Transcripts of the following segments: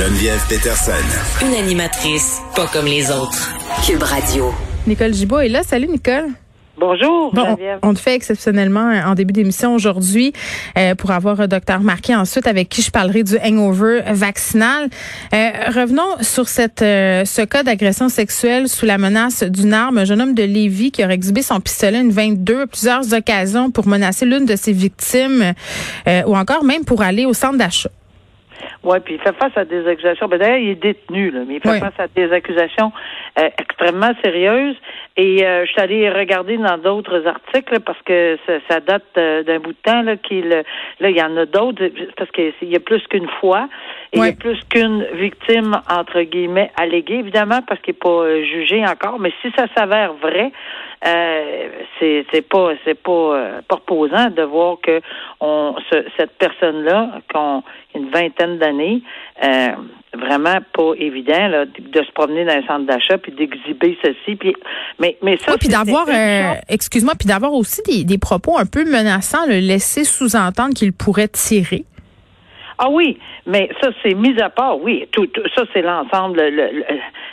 Geneviève Peterson. Une animatrice pas comme les autres. Cube Radio. Nicole Gibault est là. Salut, Nicole. Bonjour, Bon, Geneviève. on te fait exceptionnellement euh, en début d'émission aujourd'hui euh, pour avoir un docteur Marquis ensuite avec qui je parlerai du hangover vaccinal. Euh, revenons sur cette euh, ce cas d'agression sexuelle sous la menace d'une arme. Un jeune homme de Lévis qui aurait exhibé son pistolet une 22 à plusieurs occasions pour menacer l'une de ses victimes euh, ou encore même pour aller au centre d'achat. Oui, puis il fait face à des accusations. Ben, D'ailleurs, il est détenu, là, mais il fait Oui. face à des accusations euh, extrêmement sérieuses. Et euh, je suis allée regarder dans d'autres articles parce que ça, ça date euh, d'un bout de temps. Là, qu'il, là, il y en a d'autres parce qu'il y a plus qu'une fois. Et il y a plus qu'une victime, entre guillemets, alléguée, évidemment, parce qu'il n'est pas euh, jugé encore. Mais si ça s'avère vrai, euh, c'est c'est pas c'est pas euh, pas reposant de voir que on ce- cette personne là qu'on une vingtaine d'années euh, vraiment pas évident là, de, de se promener dans un centre d'achat puis d'exhiber ceci puis mais mais ça Oui, puis d'avoir, euh, excuse-moi, puis d'avoir aussi des, des propos un peu menaçants, le laisser sous-entendre qu'il pourrait tirer. Ah oui, mais ça, c'est mis à part, oui. Tout, tout- ça, c'est l'ensemble, le- le-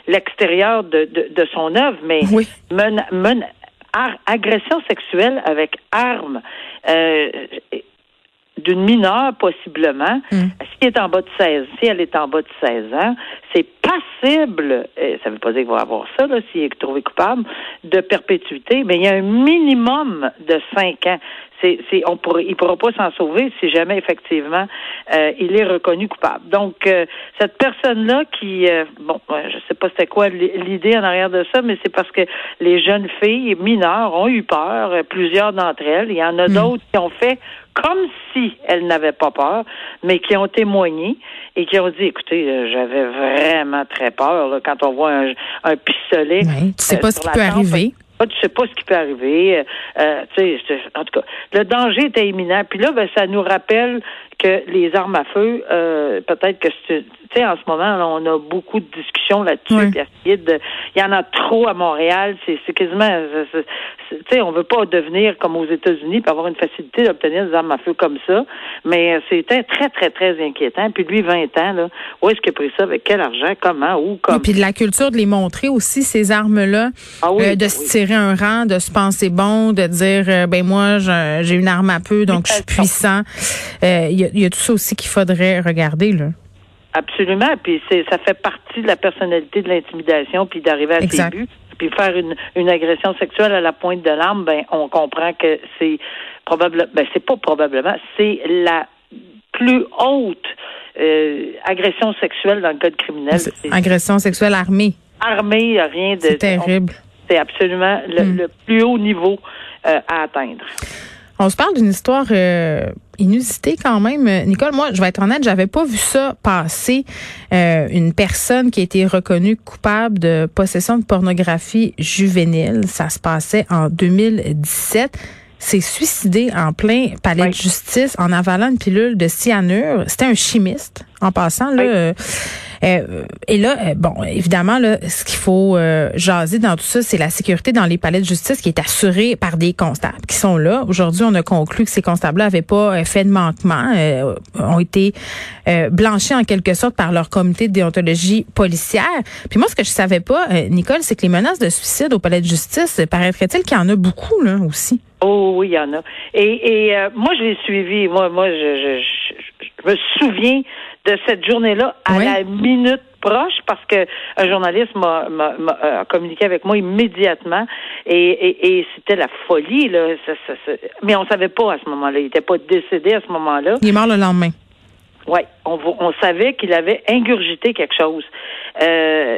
l'extérieur de, de, de son œuvre, mais Oui. men- men- ar- agression sexuelle avec arme euh, d'une mineure, possiblement, Mm. si elle est en bas de 16, si elle est en bas de 16 ans, c'est passible, euh, ça veut pas dire qu'il va avoir ça, là, s'il est trouvé coupable, de perpétuité, mais il y a un minimum de 5 ans. C'est, c'est, on pourrait, il pourra pas s'en sauver si jamais effectivement euh, il est reconnu coupable. Donc euh, cette personne-là qui, euh, bon, euh, je sais pas c'était quoi l'idée en arrière de ça, mais c'est parce que les jeunes filles mineures ont eu peur, euh, plusieurs d'entre elles. Il y en a d'autres qui ont fait comme si elles n'avaient pas peur, mais qui ont témoigné et qui ont dit, écoutez, euh, j'avais vraiment très peur là, quand on voit un, un pistolet. Ouais, tu sais euh, pas ce qui peut arriver. Tu sais pas ce qui peut arriver. Euh, euh, tu sais, en tout cas, le danger était imminent. Puis là, ben, ça nous rappelle que les armes à feu, euh, peut-être que tu sais, en ce moment, là, on a beaucoup de discussions là-dessus. Il y en a trop à Montréal. C'est quasiment, tu sais, on veut pas devenir comme aux États-Unis puis avoir une facilité d'obtenir des armes à feu comme ça. Mais euh, c'était très, très, très inquiétant. Puis lui, 20 ans, là, où est-ce qu'il a pris ça? Avec quel argent? Comment? Où? Et Comme? puis de la culture de les montrer aussi, ces armes-là, Ah oui, euh, de oui. se tirer un rang, de se penser bon, de dire, euh, ben moi, j'ai une arme à peu, donc je suis puissant. Euh, Il y, a, il y a tout ça aussi qu'il faudrait regarder. là. Absolument. Puis c'est ça fait partie de la personnalité de l'intimidation, puis d'arriver à Exact. ses buts. Puis faire une, une agression sexuelle à la pointe de l'arme, ben on comprend que c'est probablement ben c'est pas probablement, c'est la plus haute euh, agression sexuelle dans le code criminel. Agression sexuelle armée, armé, rien de c'est terrible. C'est absolument le, Mm. le plus haut niveau euh, à atteindre. On se parle d'une histoire euh, inusitée quand même. Euh, Nicole, moi, je vais être honnête, j'avais pas vu ça passer. Euh, une personne qui a été reconnue coupable de possession de pornographie juvénile. Ça se passait en 2017. S'est suicidé en plein palais Oui. de justice en avalant une pilule de cyanure. C'était un chimiste, en passant. Là, Oui. euh, euh, et là, euh, bon, évidemment, là, ce qu'il faut euh, jaser dans tout ça, c'est la sécurité dans les palais de justice qui est assurée par des constables qui sont là. Aujourd'hui, on a conclu que ces constables-là n'avaient pas euh, fait de manquement, euh, ont été euh, blanchis en quelque sorte par leur comité de déontologie policière. Puis moi, ce que je savais pas, Nicole, c'est que les menaces de suicide au palais de justice, paraîtrait-il qu'il y en a beaucoup là aussi? Oh oui, il y en a. Et, et euh, moi, je l'ai suivi. Moi, moi, je, je, je, je me souviens de cette journée-là à Oui. la minute proche parce que un journaliste m'a, m'a, m'a, euh, communiqué avec moi immédiatement et, et, et c'était la folie là. Ça, ça, ça- Mais on savait pas à ce moment-là. Il n'était pas décédé à ce moment-là. Il est mort le lendemain. Oui, on, on savait qu'il avait ingurgité quelque chose. Euh,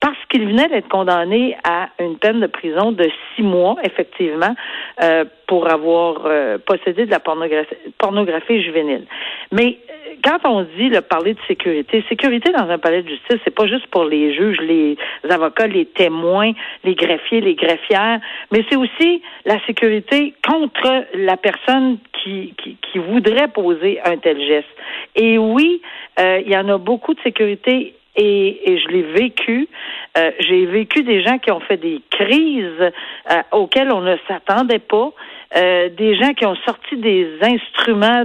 parce qu'il venait d'être condamné à une peine de prison de six mois, effectivement, euh, pour avoir euh, possédé de la pornographie, juvénile. Mais euh, quand on dit le parler de sécurité, sécurité dans un palais de justice, c'est pas juste pour les juges, les avocats, les témoins, les greffiers, les greffières, mais c'est aussi la sécurité contre la personne qui, qui, qui voudrait poser un tel geste. Et oui, euh, il y en a beaucoup de sécurité et, et je l'ai vécu. Euh, j'ai vécu des gens qui ont fait des crises euh, auxquelles on ne s'attendait pas. Euh, des gens qui ont sorti des instruments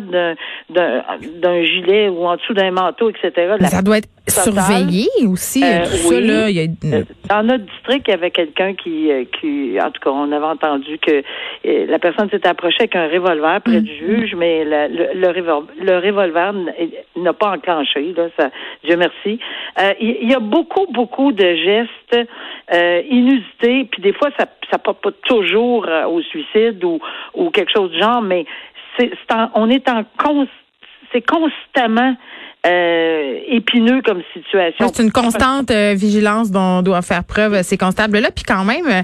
d'un gilet ou en dessous d'un manteau, etc. ça doit être surveillé aussi. Euh, tout oui. là, y a... Dans notre district, il y avait quelqu'un qui, qui, en tout cas, on avait entendu que la personne s'était approchée avec un revolver près du mm-hmm. juge, mais le, le, revolver n'a pas enclenché. Là, ça, Dieu merci. Il y, a beaucoup, beaucoup de gestes euh, inusités, puis des fois, ça ça porte pas toujours au suicide ou ou quelque chose du genre, mais c'est, on est en c'est constamment euh, épineux comme situation. c'est une constante euh, vigilance dont doit faire preuve euh, ces constables-là. Puis quand même,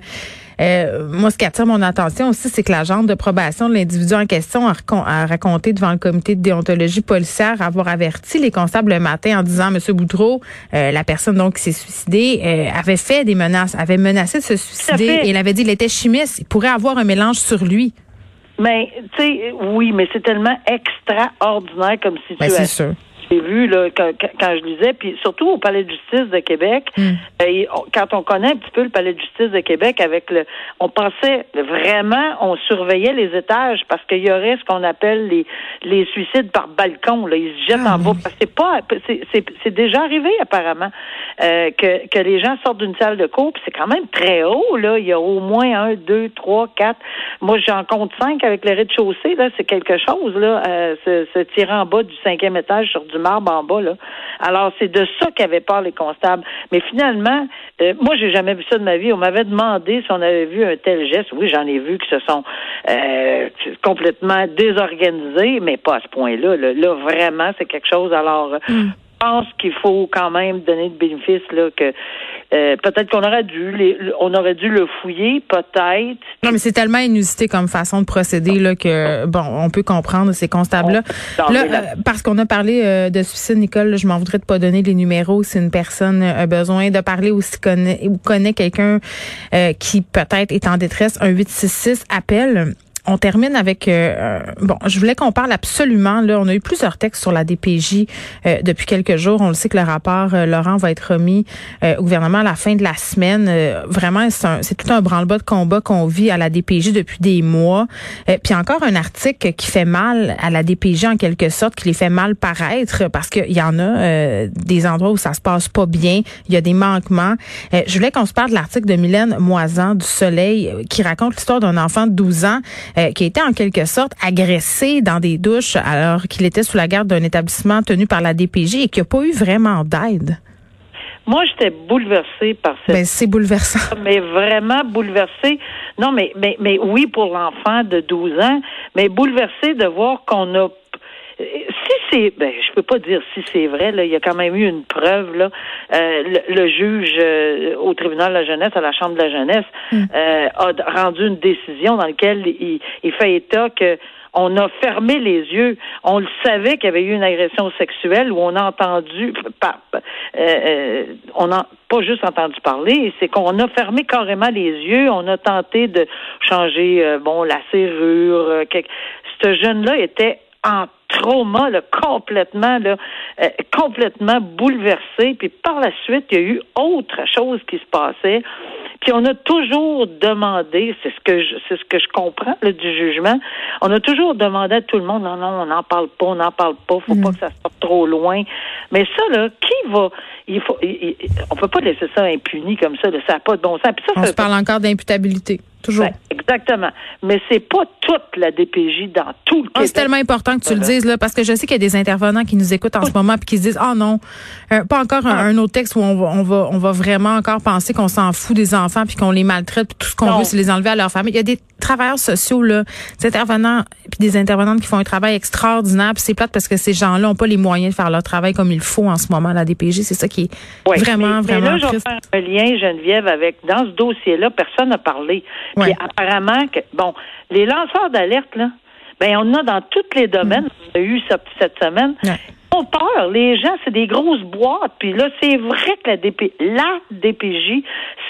euh, moi, ce qui attire mon attention aussi, c'est que l'agent de probation de l'individu en question a, raconté devant le comité de déontologie policière avoir averti les constables le matin en disant, Monsieur Boudreau, la personne donc qui s'est suicidée, avait fait des menaces, avait menacé de se suicider et il avait dit qu'il était chimiste, il pourrait avoir un mélange sur lui. Mais, tu sais, oui, mais c'est tellement extraordinaire comme ben, situation. c'est sûr j'ai vu là, quand, quand, je lisais, puis surtout au Palais de justice de Québec, hmm. euh, quand on connaît un petit peu le Palais de justice de Québec, avec le, on pensait vraiment, on surveillait les étages parce qu'il y aurait ce qu'on appelle les les suicides par balcon. Là, ils se jettent ah en bas. C'est pas, c'est déjà arrivé apparemment euh, que que les gens sortent d'une salle de cours, c'est quand même très haut là. Il y a au moins un, deux, trois, quatre. Moi, j'en compte cinq avec le rez-de-chaussée. Là, c'est quelque chose là, euh, se, se tirer en bas du cinquième étage sur du marbre en bas. Là. Alors, c'est de ça qu'avaient peur les constables. Mais finalement, euh, moi, j'ai jamais vu ça de ma vie. On m'avait demandé si on avait vu un tel geste. Oui, j'en ai vu qui se sont euh, complètement désorganisés, mais pas à ce point-là. Là, vraiment, c'est quelque chose. Alors, mm. je pense qu'il faut quand même donner de bénéfice là que euh, peut-être qu'on aurait dû, on aurait dû le fouiller, peut-être. Non, mais c'est tellement inusité comme façon de procéder là que bon, on peut comprendre ces constables-là. Là, euh, parce qu'on a parlé euh, de suicide, Nicole, je m'en voudrais de pas donner les numéros si une personne a besoin de parler ou si connaît ou connaît quelqu'un qui peut-être est en détresse. Un 866 appelle on termine avec euh, bon, je voulais qu'on parle absolument là, on a eu plusieurs textes sur la DPJ euh, depuis quelques jours, on le sait que le rapport euh, Laurent va être remis au gouvernement à la fin de la semaine. vraiment c'est tout un branle-bas de combat qu'on vit à la DPJ depuis des mois. puis encore un article qui fait mal à la DPJ en quelque sorte, qui les fait mal paraître parce qu'il y en a des endroits où ça se passe pas bien, il y a des manquements. je voulais qu'on se parle de l'article de Mylène Moisan du Soleil qui raconte l'histoire d'un enfant de 12 ans euh, qui a été en quelque sorte agressé dans des douches alors qu'il était sous la garde d'un établissement tenu par la DPJ et qui n'a pas eu vraiment d'aide. Moi, j'étais bouleversée par cette. Ben, c'est bouleversant. Mais vraiment bouleversée. Non, mais, mais, mais oui, pour l'enfant de 12 ans, mais bouleversée de voir qu'on a c'est, ben, je peux pas dire si c'est vrai. Là, il y a quand même eu une preuve. Là, euh, le, juge euh, au tribunal de la jeunesse, à la chambre de la jeunesse, hmm. euh, a rendu une décision dans laquelle il, il fait état que on a fermé les yeux. On le savait qu'il y avait eu une agression sexuelle où on a entendu, pas, on n'a pas juste entendu parler, c'est qu'on a fermé carrément les yeux. On a tenté de changer, bon, la serrure. Ce jeune-là était en trauma là, complètement là, euh, complètement bouleversé. Puis par la suite, il y a eu autre chose qui se passait. Puis on a toujours demandé, c'est ce que je, c'est ce que je comprends là, du jugement, on a toujours demandé à tout le monde, non, non, on n'en parle pas, on n'en parle pas, faut pas mm. que ça sorte trop loin. Mais ça, là, qui va, il faut, on peut pas laisser ça impuni comme ça, ça n'a pas de bon sens. ça, on se parle encore d'imputabilité. Toujours. Ben, exactement. Mais c'est pas toute la DPJ dans tout le ah, C'est tellement important que tu le dises, là, parce que je sais qu'il y a des intervenants qui nous écoutent en ce moment et qui se disent, oh non, euh, pas encore un, ah. autre texte où on va, on va, on va vraiment encore penser qu'on s'en fout des enfants puis qu'on les maltraite puis tout ce qu'on veut, c'est les enlever à leur famille. Il y a des travailleurs sociaux, là, des intervenants puis des intervenantes qui font un travail extraordinaire. c'est plate parce que ces gens-là n'ont pas les moyens de faire leur travail comme il faut en ce moment à la DPJ. C'est ça qui est vraiment, vraiment mais là, je vais faire un lien, Geneviève, avec dans ce dossier-là, personne n'a parlé. Puis apparemment que bon, les lanceurs d'alerte là, ben on en a dans tous les domaines. Mm. On a eu ça cette semaine. Ont peur. Les gens, c'est des grosses boîtes. Puis là, c'est vrai que la, DP, la DPJ,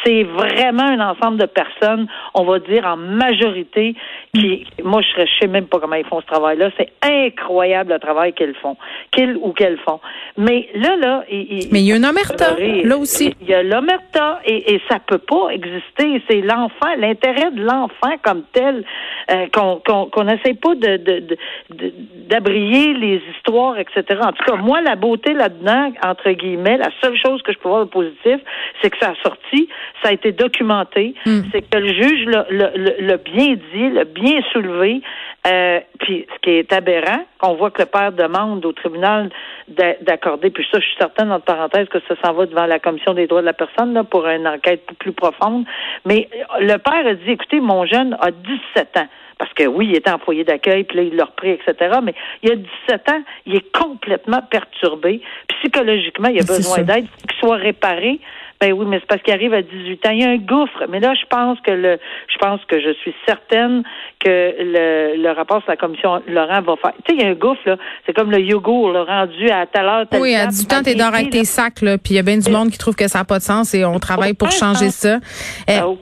c'est vraiment un ensemble de personnes, on va dire en majorité, qui, moi, je ne sais même pas comment ils font ce travail-là. C'est incroyable le travail qu'elles font, qu'ils ou qu'elles font. Mais là, là, il, mais il y a une omerta, là aussi. Il y a l'omerta et, et ça peut pas exister. C'est l'enfant, l'intérêt de l'enfant comme tel, euh, qu'on n'essaie pas de, de, d'abriller les histoires, etc. En tout cas, moi, la beauté là-dedans, entre guillemets, la seule chose que je peux voir de positif, c'est que ça a sorti, ça a été documenté, hmm. c'est que le juge l'a bien dit, l'a bien soulevé. Euh, puis ce qui est aberrant, qu'on voit que le père demande au tribunal d'accorder, puis ça, je suis certaine, entre parenthèses, que ça s'en va devant la commission des droits de la personne là, pour une enquête plus profonde. Mais le père a dit, écoutez, mon jeune a 17 ans parce que oui, il était en foyer d'accueil, puis là, il l'a repris, etc. Mais il a 17 ans, il est complètement perturbé. Psychologiquement, il a besoin d'aide, qu'il soit réparé. Ben oui, mais c'est parce qu'il arrive à 18 ans. Il y a un gouffre. Mais là, je pense que le, je pense que je suis certaine que le, le rapport sur la commission Laurent va faire. Tu sais, il y a un gouffre, là. C'est comme le yogourt, le rendu à tout à l'heure. Oui, à 18 ans, t'es dehors avec tes sacs, là. Puis il y a bien du monde qui trouve que ça n'a pas de sens et on travaille pour changer ça. Euh,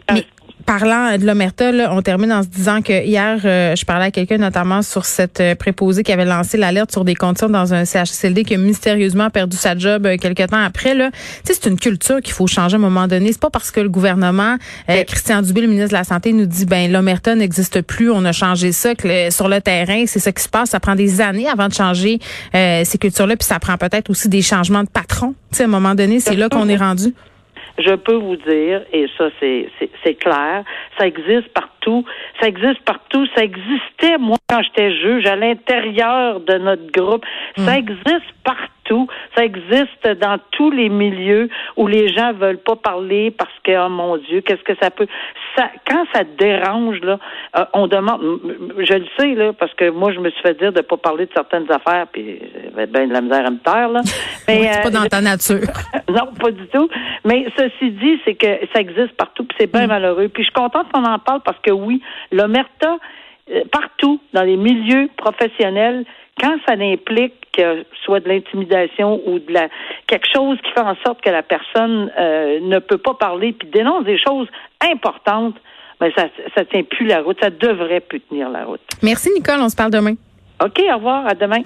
parlant de l'omerta, on termine en se disant que hier, euh, je parlais à quelqu'un notamment sur cette euh, préposée qui avait lancé l'alerte sur des conditions dans un CHSLD qui a mystérieusement perdu sa job euh, quelques temps après. Là, c'est une culture qu'il faut changer à un moment donné. C'est pas parce que le gouvernement, Christian Dubé, le ministre de la Santé, nous dit ben l'omerta n'existe plus, on a changé ça, que sur le terrain, c'est ça qui se passe. Ça prend des années avant de changer ces cultures-là, puis ça prend peut-être aussi des changements de patron. à un moment donné, c'est là qu'on est rendu je peux vous dire, et ça c'est clair, ça existe partout, ça existe partout, ça existait moi quand j'étais juge à l'intérieur de notre groupe, ça mm. existe partout tout. Ça existe dans tous les milieux où les gens veulent pas parler parce que, oh mon Dieu, qu'est-ce que ça peut. Ça, quand ça dérange, là, euh, on demande. Je le sais, là, parce que moi, je me suis fait dire de pas parler de certaines affaires, puis j'avais bien de la misère à me taire, là. Mais, c'est pas dans ta nature. non, pas du tout. Mais ceci dit, c'est que ça existe partout, puis c'est bien mm. malheureux. Puis je suis contente qu'on en parle parce que oui, l'omerta, euh, partout, dans les milieux professionnels, quand ça implique que soit de l'intimidation ou de la quelque chose qui fait en sorte que la personne euh, ne peut pas parler puis dénonce des choses importantes, ben ça ça tient plus la route, ça devrait plus tenir la route. Merci Nicole, on se parle demain. OK, au revoir, à demain.